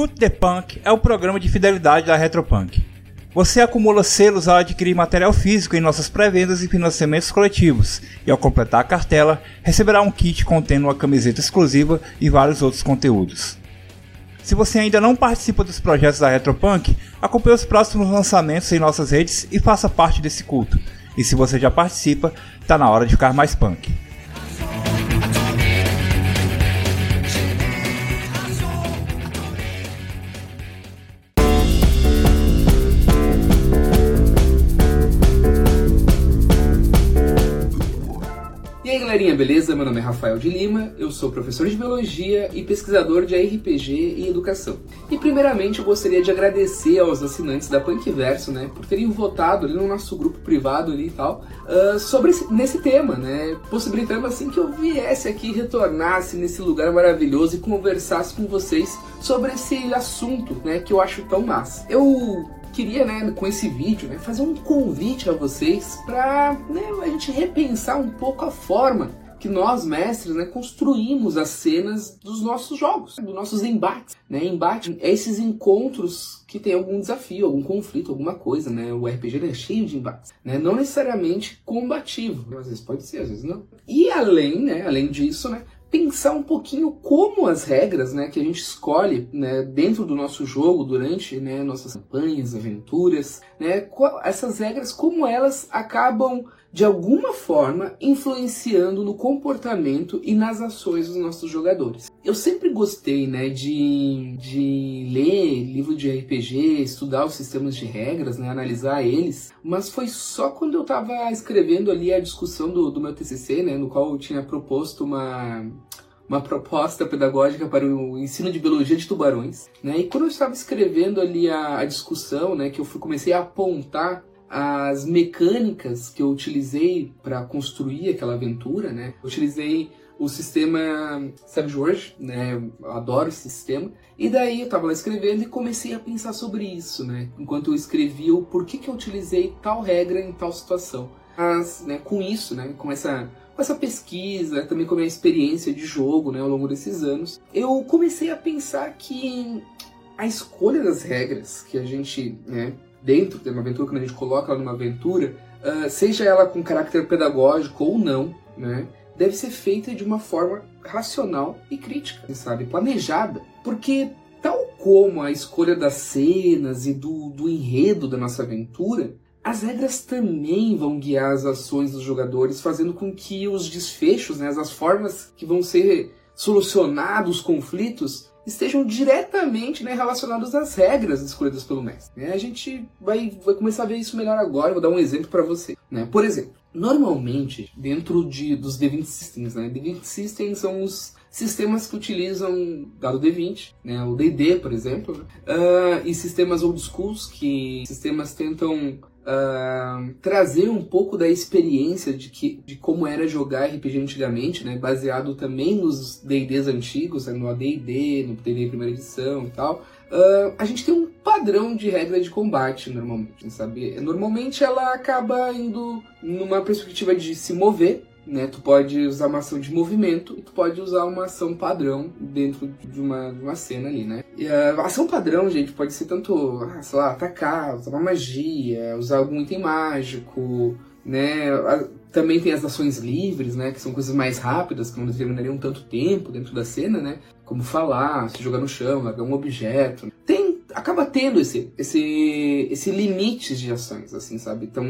Escute the Punk é o programa de fidelidade da Retropunk. Você acumula selos ao adquirir material físico em nossas pré-vendas e financiamentos coletivos, e ao completar a cartela, receberá um kit contendo uma camiseta exclusiva e vários outros conteúdos. Se você ainda não participa dos projetos da Retropunk, acompanhe os próximos lançamentos em nossas redes e faça parte desse culto. E se você já participa, tá na hora de ficar mais punk. Beleza? Meu nome é Rafael de Lima, eu sou professor de Biologia e pesquisador de RPG e Educação. E primeiramente eu gostaria de agradecer aos assinantes da Punkverso, né, por terem votado ali no nosso grupo privado ali e tal, uh, sobre esse, nesse tema, né, possibilitando assim que eu viesse aqui, retornasse nesse lugar maravilhoso e conversasse com vocês sobre esse assunto, né, que eu acho tão massa. Eu queria, né, com esse vídeo, né, fazer um convite a vocês para né, a gente repensar um pouco a forma que nós, mestres, né, construímos as cenas dos nossos jogos, dos nossos embates. Né? Embate é esses encontros que tem algum desafio, algum conflito, alguma coisa, né? O RPG é cheio de embates, né? Não necessariamente combativo, às vezes pode ser, às vezes não. E além, né, além disso, né, pensar um pouquinho como as regras né, que a gente escolhe né, dentro do nosso jogo, durante né, nossas campanhas, aventuras, né, essas regras, como elas acabam de alguma forma influenciando no comportamento e nas ações dos nossos jogadores. Eu sempre gostei né, de, de ler livro de RPG, estudar os sistemas de regras, né, analisar eles, mas foi só quando eu estava escrevendo ali a discussão do, do meu TCC, né, no qual eu tinha proposto uma uma proposta pedagógica para o ensino de biologia de tubarões, né? E quando eu estava escrevendo ali a, a discussão, né, que eu fui, comecei a apontar as mecânicas que eu utilizei para construir aquela aventura, né? Eu utilizei o sistema Savage World, né? Eu adoro esse sistema. E daí eu estava lá escrevendo e comecei a pensar sobre isso, né? Enquanto eu escrevia o porquê que eu utilizei tal regra em tal situação. Mas, né, com isso, né, com essa com essa pesquisa, também com a minha experiência de jogo né, ao longo desses anos, eu comecei a pensar que a escolha das regras que a gente, né, dentro de uma aventura, quando a gente coloca ela numa aventura, uh, seja ela com caráter pedagógico ou não, né, deve ser feita de uma forma racional e crítica, sabe, planejada, porque tal como a escolha das cenas e do, do enredo da nossa aventura, as regras também vão guiar as ações dos jogadores, fazendo com que os desfechos, né, as formas que vão ser solucionados os conflitos, estejam diretamente né, relacionados às regras escolhidas pelo mestre. Né? A gente vai, vai começar a ver isso melhor agora. Vou dar um exemplo para você. Né? Por exemplo, normalmente dentro de, dos D20 Systems, né? D20 Systems são os sistemas que utilizam dado D20, né? o D&D, por exemplo, uh, e sistemas old schools, que sistemas tentam Uh, trazer um pouco da experiência de, que, de como era jogar RPG antigamente, né? baseado também nos D&Ds antigos, né? no AD&D, no D&D primeira edição e tal. Uh, a gente tem um padrão de regra de combate normalmente, sabe? Normalmente ela acaba indo numa perspectiva de se mover, né? Tu pode usar uma ação de movimento e tu pode usar uma ação padrão dentro de uma, de uma cena ali, né? E a ação padrão, gente, pode ser tanto, ah, sei lá, atacar, usar uma magia, usar algum item mágico, né? Também tem as ações livres, né? Que são coisas mais rápidas, que não determinariam tanto tempo dentro da cena, né? Como falar, se jogar no chão, largar um objeto. Acaba tendo esse, esse, esse limite de ações, assim, sabe? Então,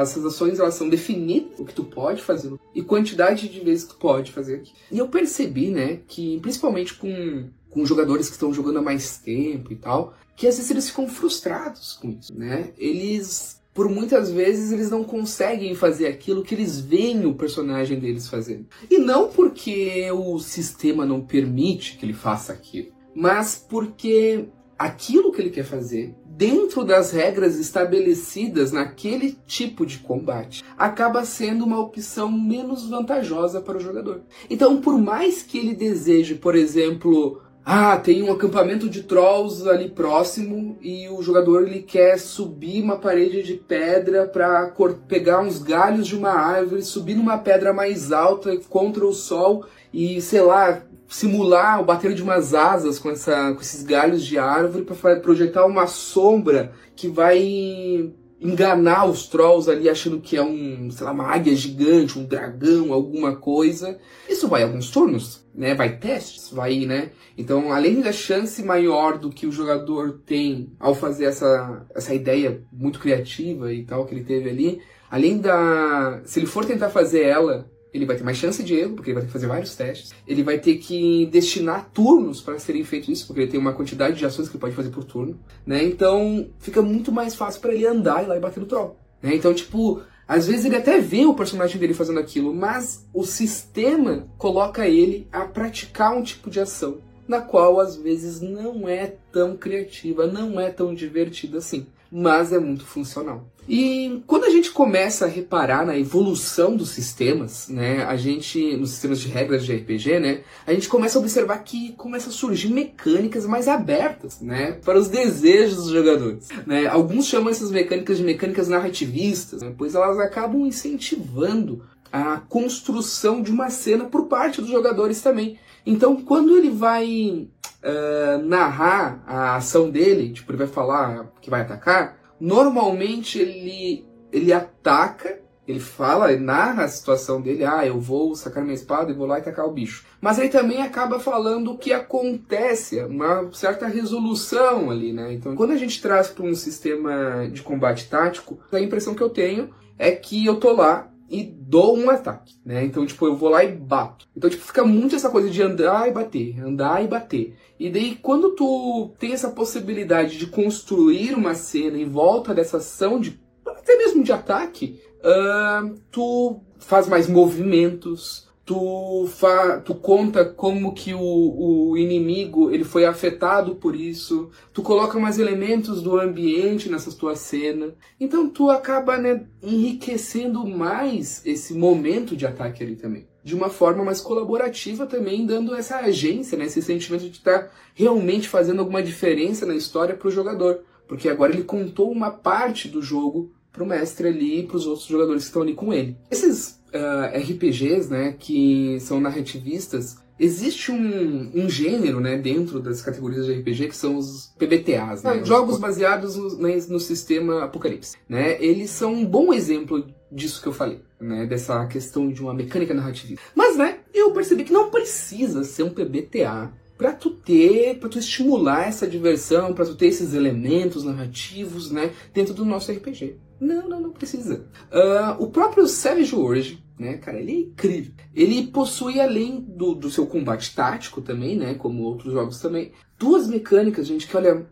essas ações, elas são definidas, o que tu pode fazer e quantidade de vezes que tu pode fazer aqui. E eu percebi, né, que principalmente com, com jogadores que estão jogando há mais tempo e tal, que às vezes eles ficam frustrados com isso, né? Eles por muitas vezes eles não conseguem fazer aquilo que eles veem o personagem deles fazendo. E não porque o sistema não permite que ele faça aquilo, mas porque aquilo que ele quer fazer dentro das regras estabelecidas naquele tipo de combate acaba sendo uma opção menos vantajosa para o jogador. Então, por mais que ele deseje, por exemplo, ah, tem um acampamento de trolls ali próximo e o jogador ele quer subir uma parede de pedra para pegar uns galhos de uma árvore, subir numa pedra mais alta contra o sol e, sei lá, simular o bater de umas asas com, essa, com esses galhos de árvore para projetar uma sombra que vai enganar os trolls ali achando que é um, sei lá, uma águia gigante, um dragão, alguma coisa. Isso vai alguns turnos, né? Vai testes, vai, né? Então, além da chance maior do que o jogador tem ao fazer essa, essa ideia muito criativa e tal que ele teve ali, além da. Se ele for tentar fazer ela ele vai ter mais chance de erro, porque ele vai ter que fazer vários testes. Ele vai ter que destinar turnos para serem feitos isso, porque ele tem uma quantidade de ações que ele pode fazer por turno, né? Então fica muito mais fácil para ele andar e lá e bater no troll. Né? Então, tipo, às vezes ele até vê o personagem dele fazendo aquilo, mas o sistema coloca ele a praticar um tipo de ação na qual às vezes não é tão criativa, não é tão divertida assim mas é muito funcional. E quando a gente começa a reparar na evolução dos sistemas, né, a gente, nos sistemas de regras de RPG, né, a gente começa a observar que começa a surgir mecânicas mais abertas, né, para os desejos dos jogadores, né. Alguns chamam essas mecânicas de mecânicas narrativistas, né, pois elas acabam incentivando a construção de uma cena por parte dos jogadores também. Então, quando ele vai uh, narrar a ação dele, tipo, ele vai falar que vai atacar, normalmente ele, ele ataca, ele fala, ele narra a situação dele, ah, eu vou sacar minha espada e vou lá e atacar o bicho. Mas ele também acaba falando o que acontece, uma certa resolução ali, né? Então, quando a gente traz para um sistema de combate tático, a impressão que eu tenho é que eu tô lá e dou um ataque, né? Então, tipo, eu vou lá e bato. Então, tipo, fica muito essa coisa de andar e bater, andar e bater. E daí, quando tu tem essa possibilidade de construir uma cena em volta dessa ação, de, até mesmo de ataque, uh, tu faz mais movimentos, tu, fa tu conta como que o, o inimigo ele foi afetado por isso, tu coloca mais elementos do ambiente nessa tua cena, então tu acaba né, enriquecendo mais esse momento de ataque ali também. De uma forma mais colaborativa também, dando essa agência, né, esse sentimento de estar tá realmente fazendo alguma diferença na história para o jogador. Porque agora ele contou uma parte do jogo pro mestre ali e pros outros jogadores que estão ali com ele. Esses uh, ah, RPGs, né, que são narrativistas, existe um, um gênero, né, dentro das categorias de RPG que são os PBTAs, né, ah, jogos baseados no, né, no sistema Apocalipse, né, eles são um bom exemplo disso que eu falei, né, dessa questão de uma mecânica narrativista. Mas, né, eu percebi que não precisa ser um PBTA para tu ter, para tu estimular essa diversão, para tu ter esses elementos narrativos, né, dentro do nosso RPG. Não, não, não precisa. Uh, o próprio Savage World, né, cara, ele é incrível. Ele possui, além do, do seu combate tático também, né, como outros jogos também, duas mecânicas, gente, que olha,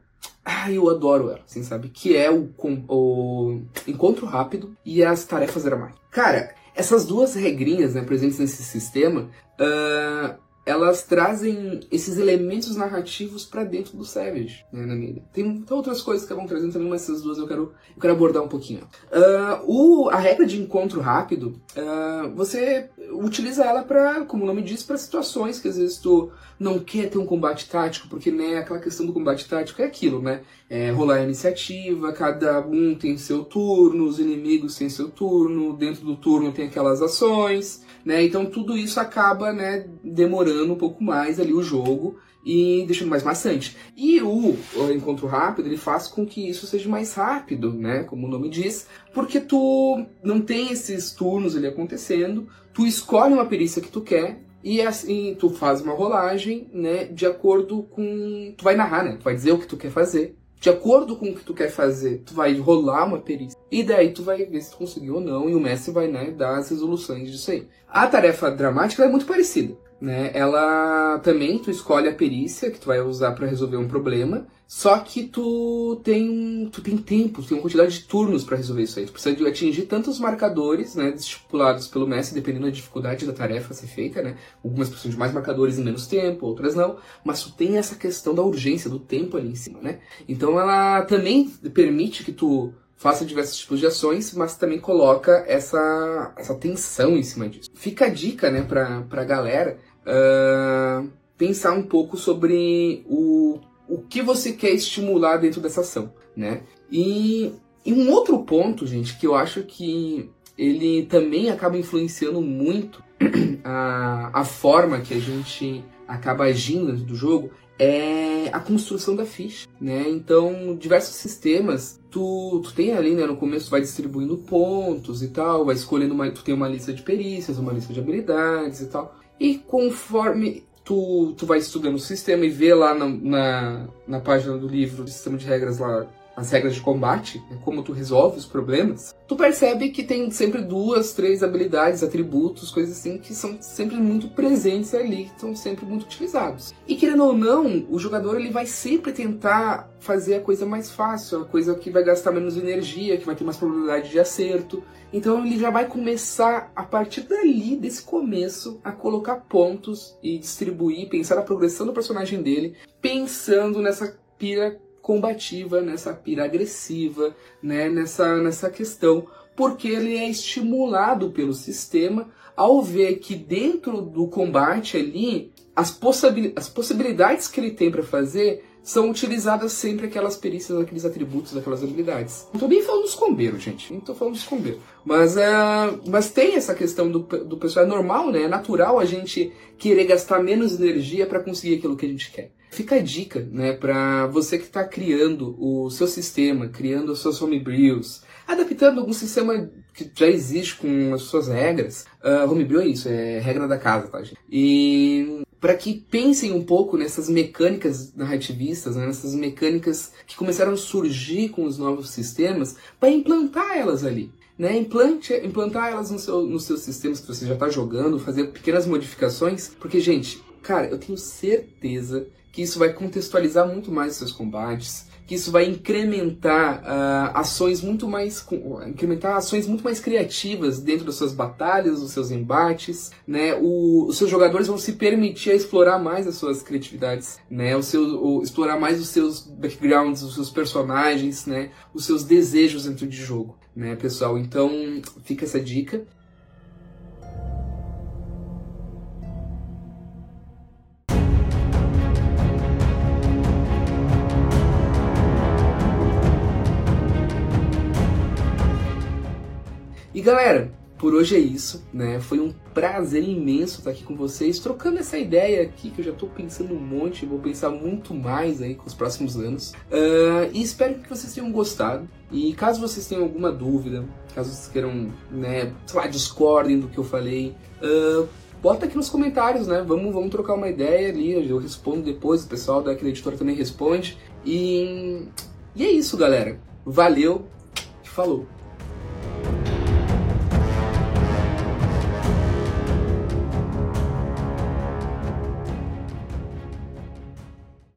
ah, eu adoro ela, assim, sabe? Que é o, o encontro rápido e as tarefas dramáticas. Cara, essas duas regrinhas, né, presentes nesse sistema, uh, elas trazem esses elementos narrativos para dentro do Savage, né, na mídia. Tem outras coisas que vão trazendo também, mas essas duas eu quero, eu quero abordar um pouquinho. Uh, o, a regra de encontro rápido, uh, você utiliza ela para, como o nome diz, para situações que às vezes tu não quer ter um combate tático, porque né, aquela questão do combate tático é aquilo, né? É rolar a iniciativa, cada um tem seu turno, os inimigos têm seu turno, dentro do turno tem aquelas ações. Né? Então tudo isso acaba né, demorando um pouco mais ali o jogo e deixando mais maçante. E o, o, encontro rápido ele faz com que isso seja mais rápido, né? Como o nome diz, porque tu não tem esses turnos ali acontecendo, tu escolhe uma perícia que tu quer e assim tu faz uma rolagem, né? De acordo com, tu vai narrar, né? Tu vai dizer o que tu quer fazer de acordo com o que tu quer fazer, tu vai rolar uma perícia. E daí tu vai ver se tu conseguiu ou não, e o mestre vai, né, dar as resoluções disso aí. A tarefa dramática é muito parecida. Né? Ela também tu escolhe a perícia que tu vai usar para resolver um problema, só que tu tem tu tem tempo, tem uma quantidade de turnos para resolver isso aí. Tu precisa de atingir tantos marcadores, né, estipulados pelo mestre, dependendo da dificuldade da tarefa a ser feita, né? Algumas precisam de mais marcadores em menos tempo, outras não, mas tu tem essa questão da urgência do tempo ali em cima, né? Então ela também permite que tu faça diversos tipos de ações, mas também coloca essa, essa tensão em cima disso. Fica a dica, né, pra, pra galera uh, pensar um pouco sobre o o que você quer estimular dentro dessa ação, né? E, e um outro ponto, gente, que eu acho que ele também acaba influenciando muito a, a forma que a gente acaba agindo dentro do jogo é a construção da ficha, né? Então, diversos sistemas, tu, tu tem ali, né, no começo tu vai distribuindo pontos e tal, vai escolhendo uma, tu tem uma lista de perícias, uma lista de habilidades e tal. E conforme tu, tu vai estudando o sistema e vê lá na, na, na página do livro, do sistema de regras lá, as regras de combate, né, como tu resolve os problemas, tu percebe que tem sempre duas, três habilidades, atributos, coisas assim, que são sempre muito presentes ali, que são sempre muito utilizados. E querendo ou não, o jogador ele vai sempre tentar fazer a coisa mais fácil, a coisa que vai gastar menos energia, que vai ter mais probabilidade de acerto. Então ele já vai começar, a partir dali, desse começo, a colocar pontos e distribuir, pensar na progressão do personagem dele, pensando nessa pira combativa, nessa pira agressiva, né, nessa, nessa questão, porque ele é estimulado pelo sistema ao ver que dentro do combate ali, as, possibil as possibilidades que ele tem para fazer são utilizadas sempre aquelas perícias, aqueles atributos, aquelas habilidades. Não tô nem falando dos combeiros, gente. Não tô falando dos combeiros. Mas, uh, mas tem essa questão do, do pessoal. É normal, né? É natural a gente querer gastar menos energia para conseguir aquilo que a gente quer. Fica a dica, né, para você que está criando o seu sistema, criando as suas homebrews, adaptando algum sistema que já existe com as suas regras. Uh, homebrew é isso, é regra da casa, tá, gente? E para que pensem um pouco nessas mecânicas narrativistas, né, nessas mecânicas que começaram a surgir com os novos sistemas, para implantar elas ali. Né, implante, implantar elas no seu, nos seus sistemas que você já está jogando, fazer pequenas modificações, porque, gente, cara, eu tenho certeza que isso vai contextualizar muito mais seus combates, que isso vai incrementar uh, ações muito mais incrementar ações muito mais criativas dentro das suas batalhas, dos seus embates, né? O, os seus jogadores vão se permitir a explorar mais as suas criatividades, né? O seu o, explorar mais os seus backgrounds, os seus personagens, né? Os seus desejos dentro de jogo, né, pessoal? Então, fica essa dica. E galera, por hoje é isso, né? Foi um prazer imenso estar aqui com vocês, trocando essa ideia aqui que eu já estou pensando um monte, vou pensar muito mais aí com os próximos anos. Uh, e espero que vocês tenham gostado. E caso vocês tenham alguma dúvida, caso vocês queiram, né, sei lá, discordem do que eu falei, uh, bota aqui nos comentários, né? Vamos, vamos trocar uma ideia ali, eu respondo depois, o pessoal da editora também responde. E, e é isso, galera. Valeu, falou!